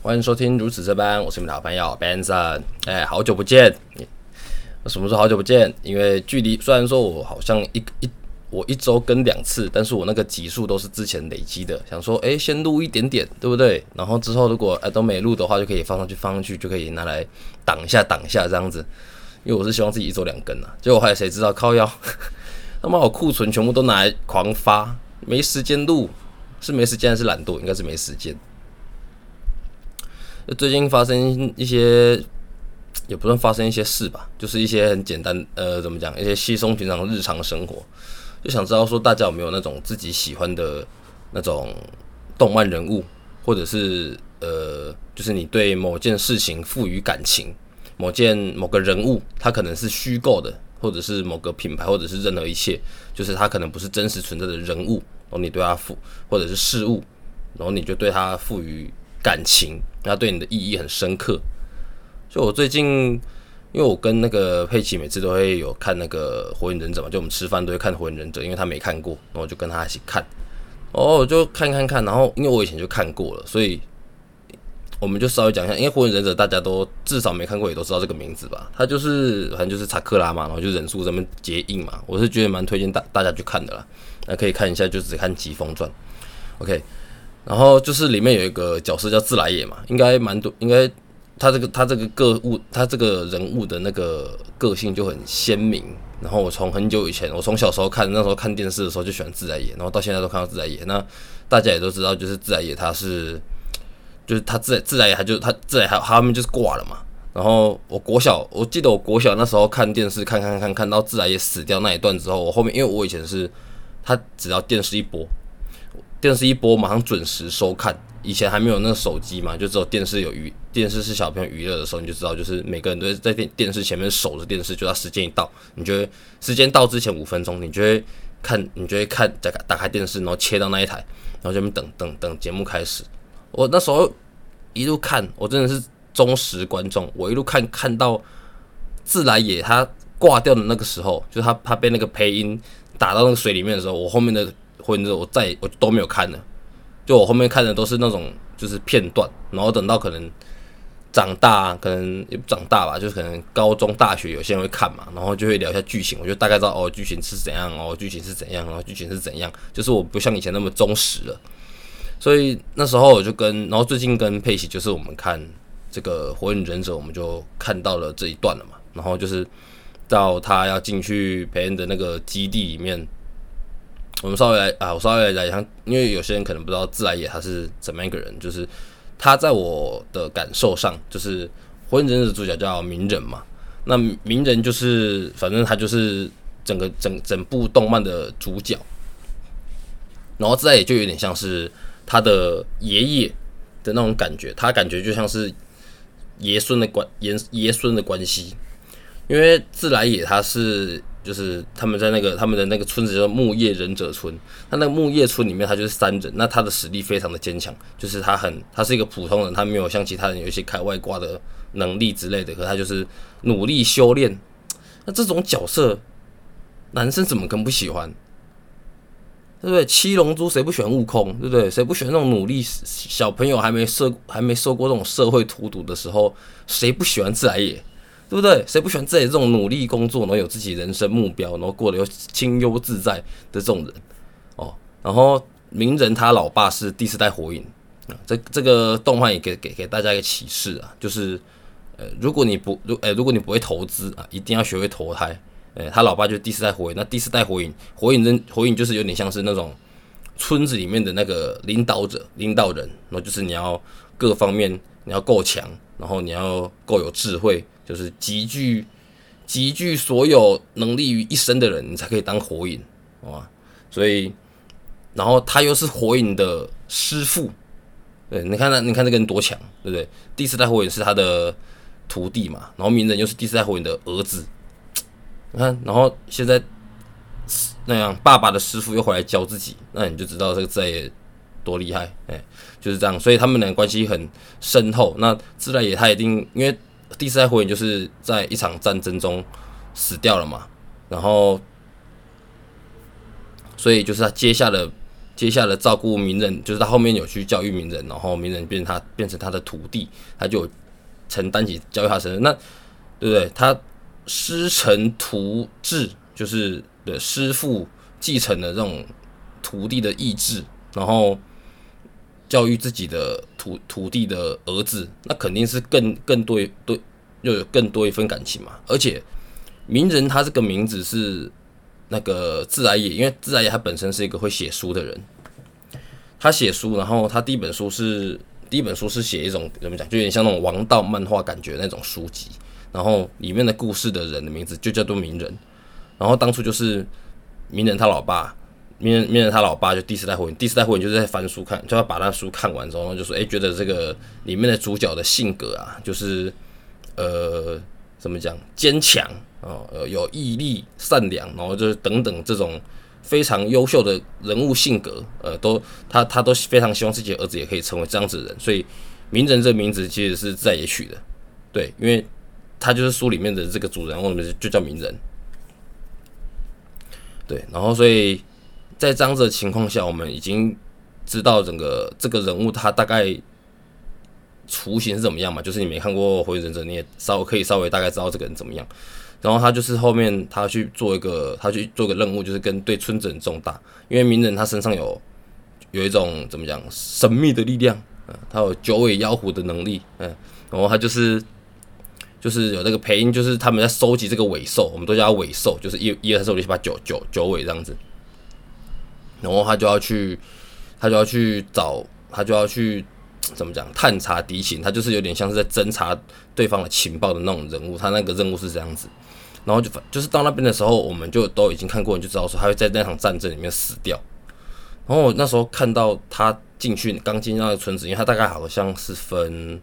欢迎收听如此这般，我是你们的好朋友 Benson。哎，好久不见！什么时候好久不见？因为距离虽然说我好像一一我一周更两次，但是我那个集数都是之前累积的。想说，哎，先录一点点，对不对？然后之后如果哎都没录的话，就可以放上去，放上去就可以拿来挡一下，挡一下这样子。因为我是希望自己一周两更啊，结果后来谁知道靠腰，他妈我库存全部都拿来狂发，没时间录，是没时间还是懒惰？应该是没时间。最近发生一些，也不算发生一些事吧，就是一些很简单，呃，怎么讲？一些稀松平常的日常生活，就想知道说大家有没有那种自己喜欢的那种动漫人物，或者是呃，就是你对某件事情赋予感情，某件某个人物，他可能是虚构的，或者是某个品牌，或者是任何一切，就是他可能不是真实存在的人物，然后你对他赋，或者是事物，然后你就对他赋予。感情，它对你的意义很深刻。就我最近，因为我跟那个佩奇每次都会有看那个《火影忍者》嘛，就我们吃饭都会看《火影忍者》，因为他没看过，然后我就跟他一起看。哦，就看看看，然后因为我以前就看过了，所以我们就稍微讲一下。因为《火影忍者》大家都至少没看过，也都知道这个名字吧？他就是反正就是查克拉嘛，然后就忍术这么结印嘛。我是觉得蛮推荐大大家去看的啦。那可以看一下，就只看《疾风传》。OK。然后就是里面有一个角色叫自来也嘛，应该蛮多，应该他这个他这个个物，他这个人物的那个个性就很鲜明。然后我从很久以前，我从小时候看那时候看电视的时候就喜欢自来也，然后到现在都看到自来也。那大家也都知道，就是自来也他是，就是他自自来也他就他自来还他们就是挂了嘛。然后我国小，我记得我国小那时候看电视看看看看到自来也死掉那一段之后，我后面因为我以前是他只要电视一播。电视一播，马上准时收看。以前还没有那个手机嘛，就只有电视有娱，电视是小朋友娱乐的时候，你就知道，就是每个人都在电电视前面守着电视，就到时间一到，你就会时间到之前五分钟，你就会看，你就会看，再打开电视，然后切到那一台，然后就边等等等节目开始。我那时候一路看，我真的是忠实观众，我一路看看到自来也他挂掉的那个时候，就是他他被那个配音打到那个水里面的时候，我后面的。或者我再我都没有看了，就我后面看的都是那种就是片段，然后等到可能长大，可能也长大吧，就是可能高中、大学有些人会看嘛，然后就会聊一下剧情，我就大概知道哦，剧情是怎样哦，剧情是怎样，然后剧情是怎样，就是我不像以前那么忠实了。所以那时候我就跟，然后最近跟佩奇，就是我们看这个《火影忍者》，我们就看到了这一段了嘛，然后就是到他要进去培恩的那个基地里面。我们稍微来啊，我稍微来讲，因为有些人可能不知道自来也他是怎么样一个人，就是他在我的感受上，就是《火影忍者》主角叫鸣人嘛，那鸣人就是反正他就是整个整整部动漫的主角，然后自来也就有点像是他的爷爷的那种感觉，他感觉就像是爷孙的关爷爷孙的关系，因为自来也他是。就是他们在那个他们的那个村子叫木叶忍者村，他那个木叶村里面他就是三人，那他的实力非常的坚强，就是他很他是一个普通人，他没有像其他人有一些开外挂的能力之类的，可他就是努力修炼。那这种角色，男生怎么可能不喜欢？对不对？七龙珠谁不喜欢悟空？对不对？谁不喜欢那种努力小朋友还没受还没受过这种社会荼毒的时候，谁不喜欢自来也？对不对？谁不喜欢自己这种努力工作，然后有自己人生目标，然后过得又清幽自在的这种人哦？然后鸣人他老爸是第四代火影啊，这这个动漫也给给给大家一个启示啊，就是呃，如果你不如呃，如果你不会投资啊，一定要学会投胎。呃，他老爸就是第四代火影，那第四代火影，火影人火影就是有点像是那种村子里面的那个领导者、领导人，然后就是你要各方面你要够强，然后你要够有智慧。就是集聚集聚所有能力于一身的人，你才可以当火影，好吧，所以，然后他又是火影的师傅，对，你看他，你看这个人多强，对不对？第四代火影是他的徒弟嘛，然后鸣人又是第四代火影的儿子，你看，然后现在那样爸爸的师傅又回来教自己，那你就知道这个在多厉害，哎，就是这样，所以他们俩关系很深厚。那自然也他一定因为。第四代火影就是在一场战争中死掉了嘛，然后，所以就是他接下了接下来照顾名人，就是他后面有去教育名人，然后名人变他变成他的徒弟，他就承担起教育他身那对不对？他师承徒制，就是的师傅继承了这种徒弟的意志，然后教育自己的徒徒弟的儿子，那肯定是更更多对又有更多一份感情嘛。而且名人他这个名字是那个自来也，因为自来也他本身是一个会写书的人，他写书，然后他第一本书是第一本书是写一种怎么讲，就有点像那种王道漫画感觉那种书籍。然后里面的故事的人的名字就叫做名人，然后当初就是名人他老爸，名人名人他老爸就第四代火影，第四代火影就是在翻书看，就要把那书看完之后，就说哎，觉得这个里面的主角的性格啊，就是呃怎么讲，坚强哦，有毅力、善良，然后就是等等这种非常优秀的人物性格，呃，都他他都非常希望自己儿子也可以成为这样子的人，所以名人这个名字其实是在也取的，对，因为。他就是书里面的这个主人，我们就叫鸣人。对，然后所以在这样子的情况下，我们已经知道整个这个人物他大概雏形是怎么样嘛？就是你没看过《火影忍者》，你也稍可以稍微大概知道这个人怎么样。然后他就是后面他去做一个，他去做个任务，就是跟对村子很重大，因为鸣人他身上有有一种怎么讲神秘的力量，嗯，他有九尾妖狐的能力，嗯，然后他就是。就是有这个配音，就是他们在收集这个尾兽，我们都叫他尾兽，就是一、一、二、三、四、五、六、七、八、九、九、九尾这样子。然后他就要去，他就要去找，他就要去 怎么讲？探查敌情，他就是有点像是在侦查对方的情报的那种人物。他那个任务是这样子。然后就就是到那边的时候，我们就都已经看过，你就知道说他会在那场战争里面死掉。然后我那时候看到他进去，刚进那个村子，因为他大概好像是分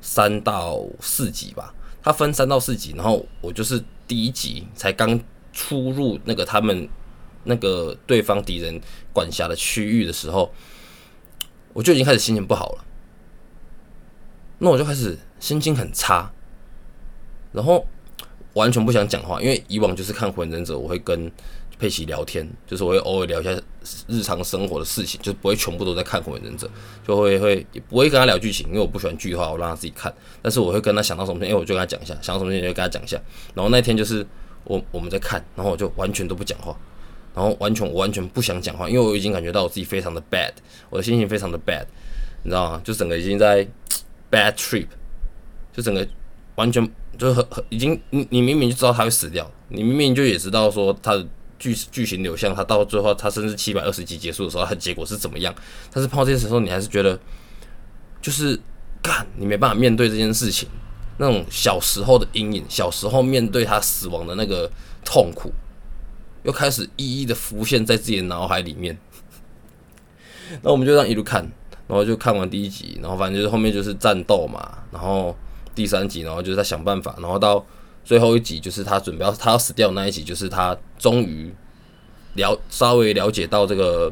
三到四级吧。他分三到四级，然后我就是第一集才刚出入那个他们那个对方敌人管辖的区域的时候，我就已经开始心情不好了。那我就开始心情很差，然后完全不想讲话，因为以往就是看《火影忍者》，我会跟。佩奇聊天，就是我会偶尔聊一下日常生活的事情，就不会全部都在看《火影忍者》，就会会也不会跟他聊剧情，因为我不喜欢剧化，我让他自己看。但是我会跟他想到什么，因为我就跟他讲一下，想到什么就跟他讲一下。然后那天就是我我们在看，然后我就完全都不讲话，然后完全我完全不想讲话，因为我已经感觉到我自己非常的 bad，我的心情非常的 bad，你知道吗？就整个已经在 bad trip，就整个完全就很很已经你你明明就知道他会死掉，你明明就也知道说他的。剧剧情流向，他到最后，他甚至七百二十集结束的时候，他的结果是怎么样？但是碰到这些时候，你还是觉得，就是干，你没办法面对这件事情，那种小时候的阴影，小时候面对他死亡的那个痛苦，又开始一一的浮现在自己的脑海里面。那我们就这样一路看，然后就看完第一集，然后反正就是后面就是战斗嘛，然后第三集，然后就是在想办法，然后到。最后一集就是他准备要他要死掉那一集，就是他终于了稍微了解到这个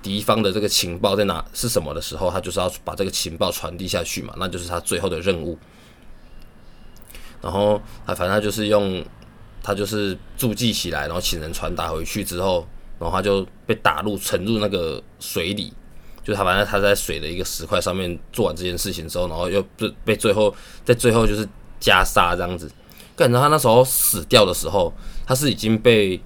敌方的这个情报在哪是什么的时候，他就是要把这个情报传递下去嘛，那就是他最后的任务。然后他反正他就是用他就是注记起来，然后请人传达回去之后，然后他就被打入沉入那个水里，就他反正他在水的一个石块上面做完这件事情之后，然后又被被最后在最后就是加沙这样子。感觉他那时候死掉的时候，他是已经被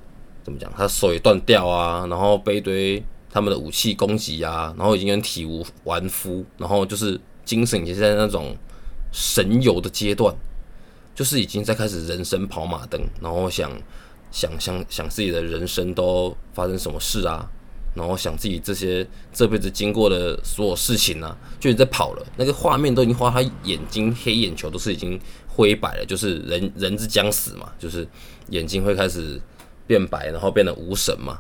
怎么讲？他手也断掉啊，然后被一堆他们的武器攻击啊，然后已经跟体无完肤，然后就是精神也是在那种神游的阶段，就是已经在开始人生跑马灯，然后想想想想自己的人生都发生什么事啊，然后想自己这些这辈子经过的所有事情啊，就在跑了，那个画面都已经画他眼睛黑眼球都是已经。灰白了，就是人人之将死嘛，就是眼睛会开始变白，然后变得无神嘛。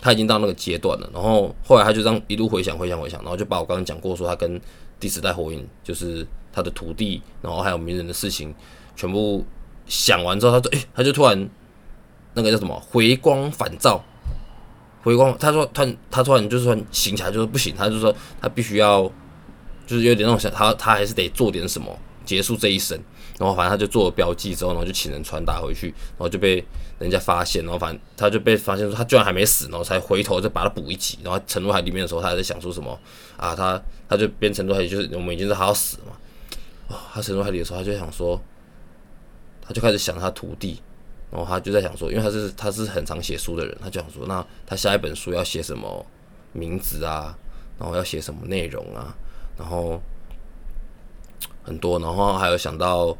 他已经到那个阶段了，然后后来他就这样一路回想、回想、回想，然后就把我刚刚讲过说他跟第十代火影，就是他的徒弟，然后还有鸣人的事情，全部想完之后，他说：“诶，他就突然那个叫什么回光返照，回光。”他说：“他他突然就是说醒起来，就是不行，他就说他必须要，就是有点那种想他他还是得做点什么。”结束这一生。然后反正他就做了标记之后，然后就请人传达回去，然后就被人家发现，然后反正他就被发现说他居然还没死，然后才回头再把他补一集，然后沉入海里面的时候，他还在想说什么啊？他他就变沉入海里，就是我们已经是他要死了嘛。哦，他沉入海里的时候，他就想说，他就开始想他徒弟，然后他就在想说，因为他是他是很常写书的人，他就想说，那他下一本书要写什么名字啊？然后要写什么内容啊？然后。很多，然后还有想到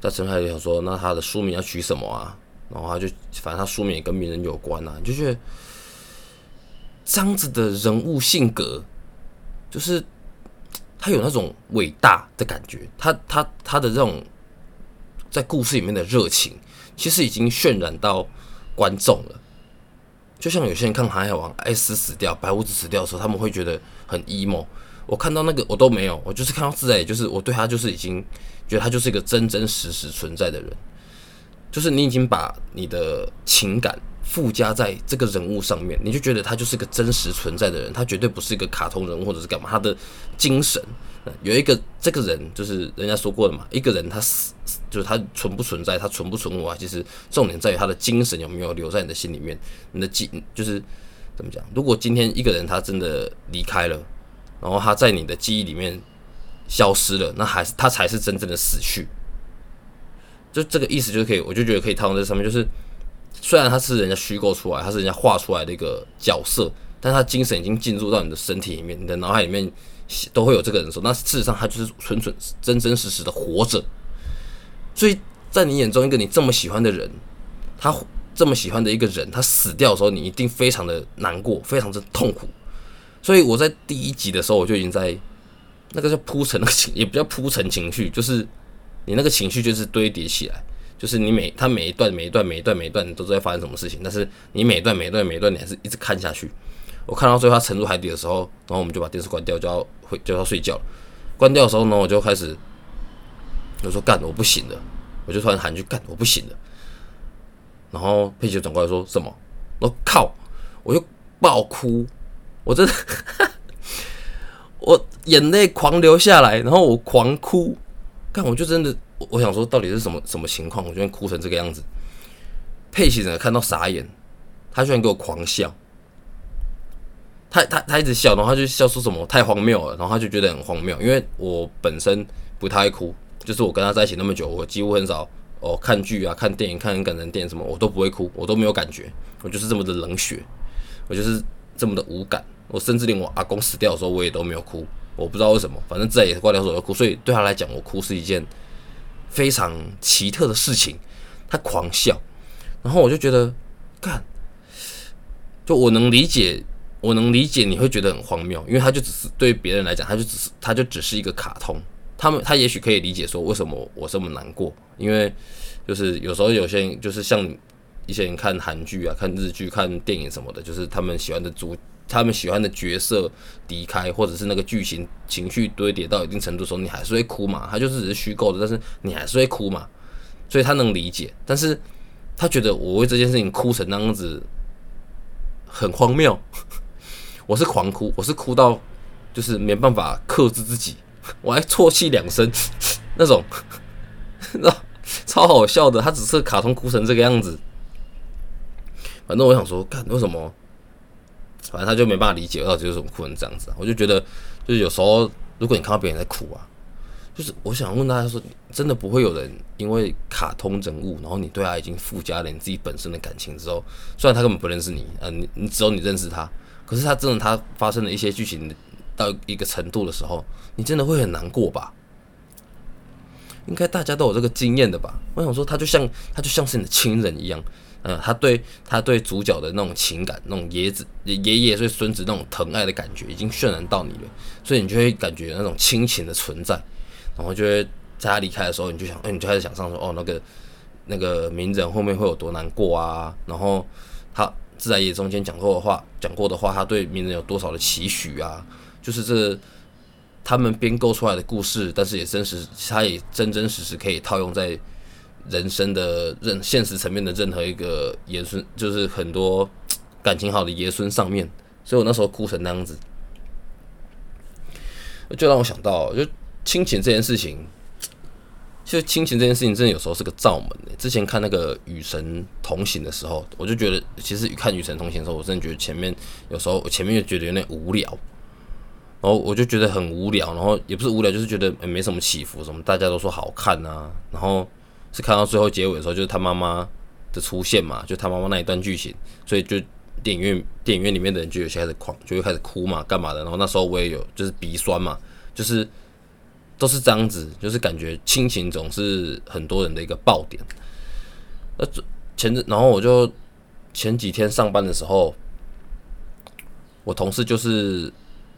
在陈海里想说，那他的书名要取什么啊？然后他就反正他书名也跟名人有关啊，你就觉得这样子的人物性格，就是他有那种伟大的感觉，他他他的这种在故事里面的热情，其实已经渲染到观众了。就像有些人看《航海王》，爱死死掉，白胡子死掉的时候，他们会觉得很 emo。我看到那个我都没有，我就是看到自在，就是我对他就是已经觉得他就是一个真真实实存在的人，就是你已经把你的情感附加在这个人物上面，你就觉得他就是个真实存在的人，他绝对不是一个卡通人物或者是干嘛，他的精神有一个这个人就是人家说过的嘛，一个人他死就是他存不存在，他存不存活啊？其实重点在于他的精神有没有留在你的心里面，你的记就是怎么讲？如果今天一个人他真的离开了。然后他在你的记忆里面消失了，那还是他才是真正的死去。就这个意思，就可以，我就觉得可以套用在上面。就是虽然他是人家虚构出来，他是人家画出来的一个角色，但他精神已经进入到你的身体里面，你的脑海里面都会有这个人说，那事实上他就是纯纯真真实实的活着。所以在你眼中，一个你这么喜欢的人，他这么喜欢的一个人，他死掉的时候，你一定非常的难过，非常的痛苦。所以我在第一集的时候，我就已经在那个叫铺陈那个情，也不叫铺陈情绪，就是你那个情绪就是堆叠起来，就是你每他每一段每一段每一段每一段你都在发生什么事情，但是你每一段每一段每一段你还是一直看下去。我看到最后他沉入海底的时候，然后我们就把电视关掉，就要回就要睡觉了。关掉的时候呢，我就开始我说干我不行了，我就突然喊句干我不行了。然后佩奇转过来说什么？我靠！我就爆哭。我真的，我眼泪狂流下来，然后我狂哭，看我就真的，我想说到底是什么什么情况，我居然哭成这个样子。佩奇整个看到傻眼，他居然给我狂笑，他他他一直笑，然后他就笑说什么太荒谬了，然后他就觉得很荒谬，因为我本身不太哭，就是我跟他在一起那么久，我几乎很少哦看剧啊、看电影、看感人电影什么，我都不会哭，我都没有感觉，我就是这么的冷血，我就是这么的无感。我甚至连我阿公死掉的时候，我也都没有哭。我不知道为什么，反正自然也是挂掉手要哭。所以对他来讲，我哭是一件非常奇特的事情。他狂笑，然后我就觉得，干，就我能理解，我能理解你会觉得很荒谬，因为他就只是对别人来讲，他就只是他就只是一个卡通。他们他也许可以理解说，为什么我这么难过？因为就是有时候有些人就是像一些人看韩剧啊、看日剧、看电影什么的，就是他们喜欢的主。他们喜欢的角色离开，或者是那个剧情情绪堆叠到一定程度的时候，你还是会哭嘛？他就是只是虚构的，但是你还是会哭嘛？所以他能理解，但是他觉得我为这件事情哭成那样子很荒谬。我是狂哭，我是哭到就是没办法克制自己，我还啜泣两声，那种，那超好笑的。他只是卡通哭成这个样子，反正我想说，干为什么？反正他就没办法理解到底为什么哭成这样子，我就觉得，就是有时候如果你看到别人在哭啊，就是我想问大家说，真的不会有人因为卡通人物，然后你对他已经附加了你自己本身的感情之后，虽然他根本不认识你，嗯，你你只有你认识他，可是他真的他发生了一些剧情到一个程度的时候，你真的会很难过吧？应该大家都有这个经验的吧？我想说，他就像他就像是你的亲人一样。嗯，他对他对主角的那种情感，那种爷子爷爷对孙子那种疼爱的感觉，已经渲染到你了，所以你就会感觉那种亲情的存在，然后就会在他离开的时候，你就想，哎，你就开始想象说，哦，那个那个名人后面会有多难过啊？然后他自来也中间讲过的话，讲过的话，他对名人有多少的期许啊？就是这他们编构出来的故事，但是也真实，他也真真实实可以套用在。人生的任现实层面的任何一个爷孙，就是很多感情好的爷孙上面，所以我那时候哭成那样子，就让我想到，就亲情这件事情，就亲情这件事情，真的有时候是个罩门。之前看那个《与神同行》的时候，我就觉得，其实看《与神同行》的时候，我真的觉得前面有时候我前面就觉得有点无聊，然后我就觉得很无聊，然后也不是无聊，就是觉得没什么起伏，什么大家都说好看啊，然后是看到最后结尾的时候，就是他妈妈的出现嘛，就他妈妈那一段剧情，所以就电影院电影院里面的人就有些开始狂，就会开始哭嘛，干嘛的？然后那时候我也有就是鼻酸嘛，就是。都是这样子，就是感觉亲情总是很多人的一个爆点。那前然后我就前几天上班的时候，我同事就是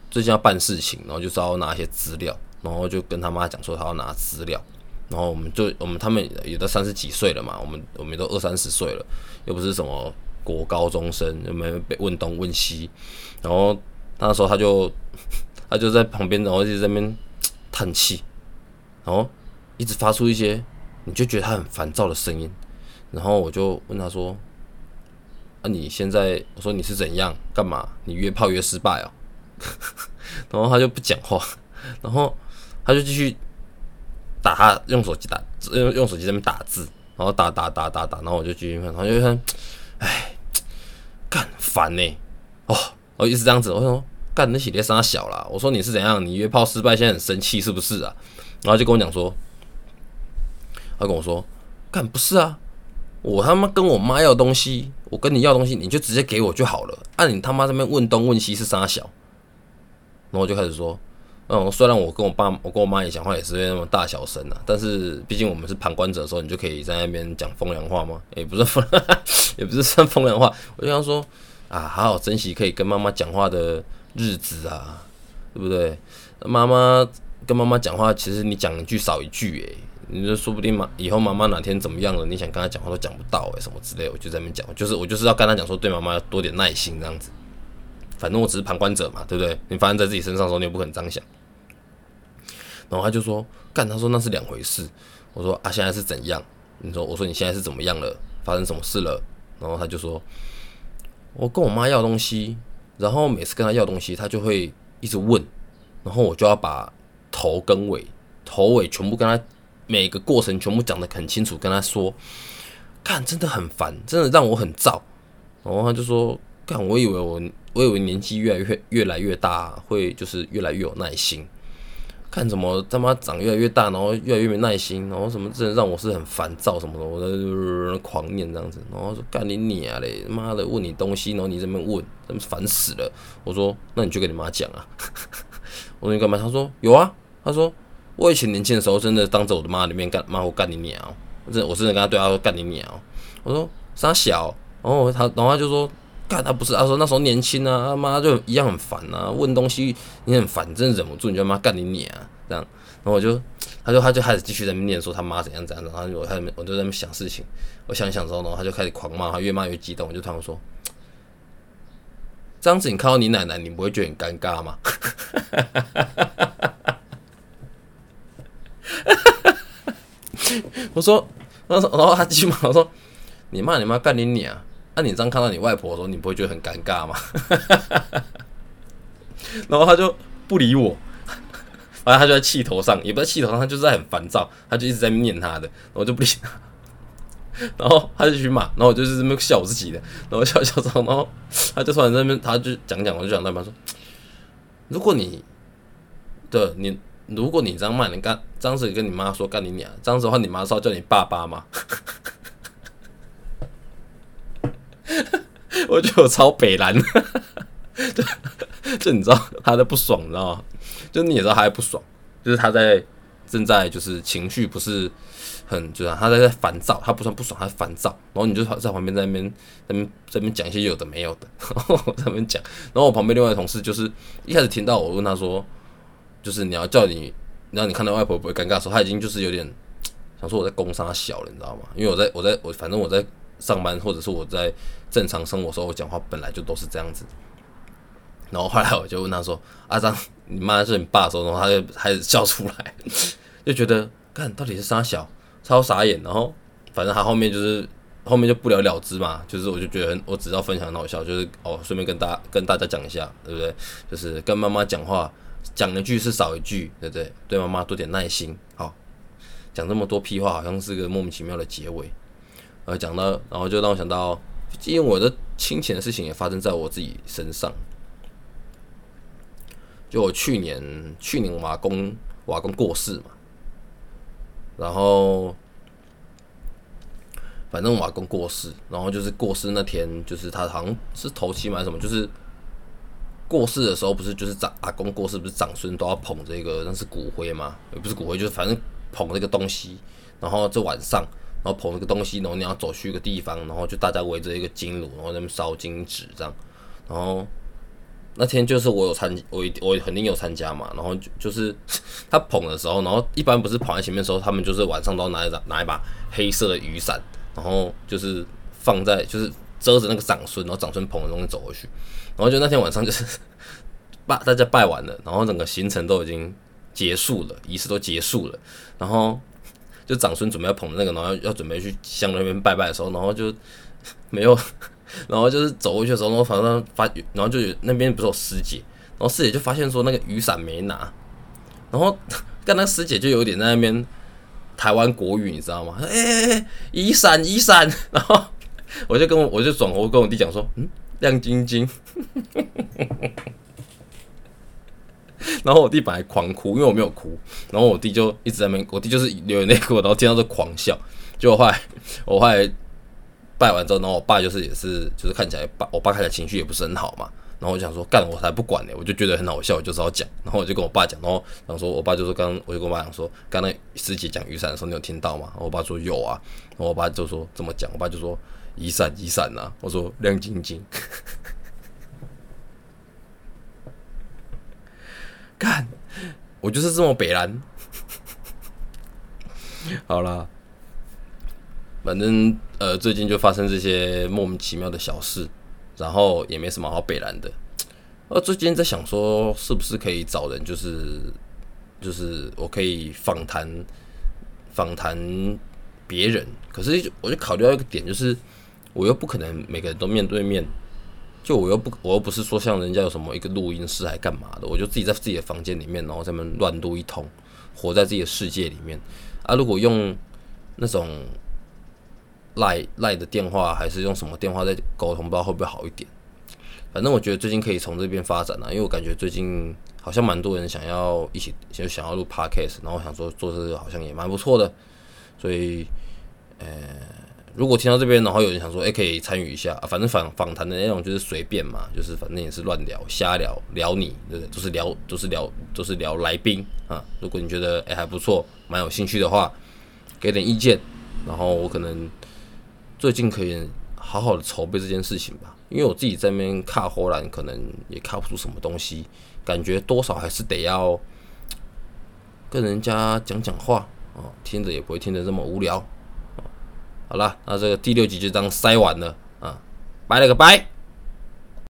最近要办事情，然后就是要拿一些资料，然后就跟他妈讲说他要拿资料，然后我们就我们他们有的三十几岁了嘛，我们我们都二三十岁了，又不是什么国高中生，又没被问东问西，然后那时候他就他就在旁边，然后就在那边。叹气，然后一直发出一些你就觉得他很烦躁的声音，然后我就问他说：“啊，你现在我说你是怎样干嘛？你约炮约失败啊？” 然后他就不讲话，然后他就继续打他用手机打用用手机在那边打字，然后打打打打打，然后我就继续看，然后就看，哎，干烦呢，哦，我一直这样子，我说。干那系列杀小啦！我说你是怎样？你约炮失败，现在很生气是不是啊？然后就跟我讲说，他跟我说，干不是啊，我他妈跟我妈要东西，我跟你要东西，你就直接给我就好了。按你他妈这边问东问西是杀小，然后我就开始说，嗯，虽然我跟我爸、我跟我妈也讲话也是那么大小声啊，但是毕竟我们是旁观者的时候，你就可以在那边讲风凉话吗？也不是风，也不是算风凉话，我就想说啊，好好珍惜可以跟妈妈讲话的。日子啊，对不对？妈妈跟妈妈讲话，其实你讲一句少一句，诶，你就说不定妈以后妈妈哪天怎么样了，你想跟她讲话都讲不到，诶，什么之类，我就在那边讲，就是我就是要跟她讲说，对妈妈要多点耐心这样子。反正我只是旁观者嘛，对不对？你发生在自己身上的时候，你也不可能这样想。然后他就说，干，他说那是两回事。我说啊，现在是怎样？你说，我说你现在是怎么样了？发生什么事了？然后他就说，我跟我妈要东西。然后每次跟他要东西，他就会一直问，然后我就要把头跟尾、头尾全部跟他每个过程全部讲得很清楚，跟他说，干真的很烦，真的让我很燥。然后他就说，干我以为我我以为年纪越来越越来越大，会就是越来越有耐心。看怎么他妈长越来越大，然后越来越没耐心，然后什么真的让我是很烦躁什么的，我在狂念这样子，然后说干你娘嘞，妈的问你东西，然后你这边问，真烦死了。我说那你就跟你妈讲啊。我说你干嘛？他说有啊。他说我以前年轻的时候真的当着我的妈的面干骂我干你娘，我真的我真的跟他对他说干你娘。我说傻小，然后他然后他就说。干他不是，他说那时候年轻啊，他妈就一样很烦啊，问东西你很烦，真忍不住，你就妈干你娘这样，然后我就，他就他就开始继续在那念说他妈怎样怎样，然后我还我就在那边想事情，我想想之后呢，他就开始狂骂，他越骂越激动，我就突然说，这样子你看到你奶奶，你不会觉得很尴尬吗？我说，然后然后他继续骂，我说你骂你妈干你娘。那你这样看到你外婆的时候，你不会觉得很尴尬吗？然后他就不理我，反正他就在气头上，也不在气头上，他就是在很烦躁，他就一直在念他的，我就不理他。然后他就去骂，然后我就是这么笑我自己的，然后笑笑之后，然后他就突然在那边，他就讲讲，我就讲他妈说，如果你的你，如果你这样骂，你干这样子跟你妈说干你娘，这样子的话，你妈是要叫你爸爸吗？我觉得我超北蓝，就就你知道他在不爽，你知道吗？就你也知道他还不爽，就是他在正在就是情绪不是很，就是他在在烦躁，他不算不爽，他烦躁。然后你就在旁边在那边在那边在那边讲一些有的没有的，在那边讲。然后我旁边另外的同事就是一开始听到我问他说，就是你要叫你，让你看到外婆不会尴尬的时候，他已经就是有点 想说我在攻杀小了，你知道吗？因为我在我在我反正我在。上班或者是我在正常生活时候，我讲话本来就都是这样子。然后后来我就问他说：“阿张，你妈是你爸的时候，然后他就开始笑出来，就觉得看到底是啥小，超傻眼。然后反正他后面就是后面就不了了之嘛，就是我就觉得，我只要分享很好笑，就是哦，顺便跟大跟大家讲一下，对不对？就是跟妈妈讲话，讲一句是少一句，对不对？对妈妈多点耐心，好。讲这么多屁话，好像是个莫名其妙的结尾。呃，讲到，然后就让我想到，因为我的亲情的事情也发生在我自己身上。就我去年，去年我阿公，我阿公过世嘛，然后。反正我阿公过世，然后就是过世那天，就是他好像是头七嘛，什么就是过世的时候，不是就是长阿公过世，不是长孙都要捧这个那是骨灰嘛？也不是骨灰，就是反正捧这个东西。然后这晚上，然后捧这个东西，然后你要走去一个地方，然后就大家围着一个金炉，然后在那边烧金纸这样。然后那天就是我有参，我我肯定有参加嘛。然后就就是 他捧的时候，然后一般不是捧在前面的时候，他们就是晚上都要拿一拿一把黑色的雨伞。然后就是放在，就是遮着那个长孙，然后长孙捧的东西走过去。然后就那天晚上就是 拜大家拜完了，然后整个行程都已经结束了，仪式都结束了。然后就长孙准备要捧的那个，然后要准备去香那边拜拜的时候，然后就没有，然后就是走过去的时候，然后反正发，然后就有那边不是有师姐，然后师姐就发现说那个雨伞没拿，然后 跟那师姐就有点在那边。台湾国语你知道吗？哎哎哎，雨伞雨伞，然后 我就跟我我就转头跟我弟讲说，嗯，亮晶晶，然后我弟本来狂哭，因为我没有哭，然后我弟就一直在那边，我弟就是流眼泪哭，然后听到这狂笑，结果后来我后来拜完之后，然后我爸就是也是就是看起来爸我爸看起来情绪也不是很好嘛。然后我想说，干我才不管呢，我就觉得很好笑，我就只好讲。然后我就跟我爸讲，然后然后说我爸就说，刚我就跟我爸讲说，刚才师姐讲雨伞的时候，你有听到吗？我爸说有啊。然后我爸就说这么讲，我爸就说雨伞雨伞呐。我说亮晶晶，干，我就是这么北蓝。好啦，反正呃最近就发生这些莫名其妙的小事。然后也没什么好北蓝的，呃，最近在想说，是不是可以找人，就是就是我可以访谈访谈别人，可是我就考虑到一个点，就是我又不可能每个人都面对面，就我又不我又不是说像人家有什么一个录音室还干嘛的，我就自己在自己的房间里面，然后在那乱录一通，活在自己的世界里面啊。如果用那种。赖赖的电话还是用什么电话在沟通，不知道会不会好一点。反正我觉得最近可以从这边发展啊，因为我感觉最近好像蛮多人想要一起就想要录 podcast，然后想说做这个好像也蛮不错的。所以，呃，如果听到这边，然后有人想说，哎，可以参与一下，反正访访谈的内容就是随便嘛，就是反正也是乱聊、瞎聊聊你，对不对？都是聊，就是聊，就是聊来宾啊。如果你觉得哎还不错，蛮有兴趣的话，给点意见，然后我可能。最近可以好好的筹备这件事情吧，因为我自己在那边卡荷兰，可能也看不出什么东西，感觉多少还是得要跟人家讲讲话啊，听着也不会听得这么无聊。好了，那这个第六集就当塞完了啊，拜了个拜。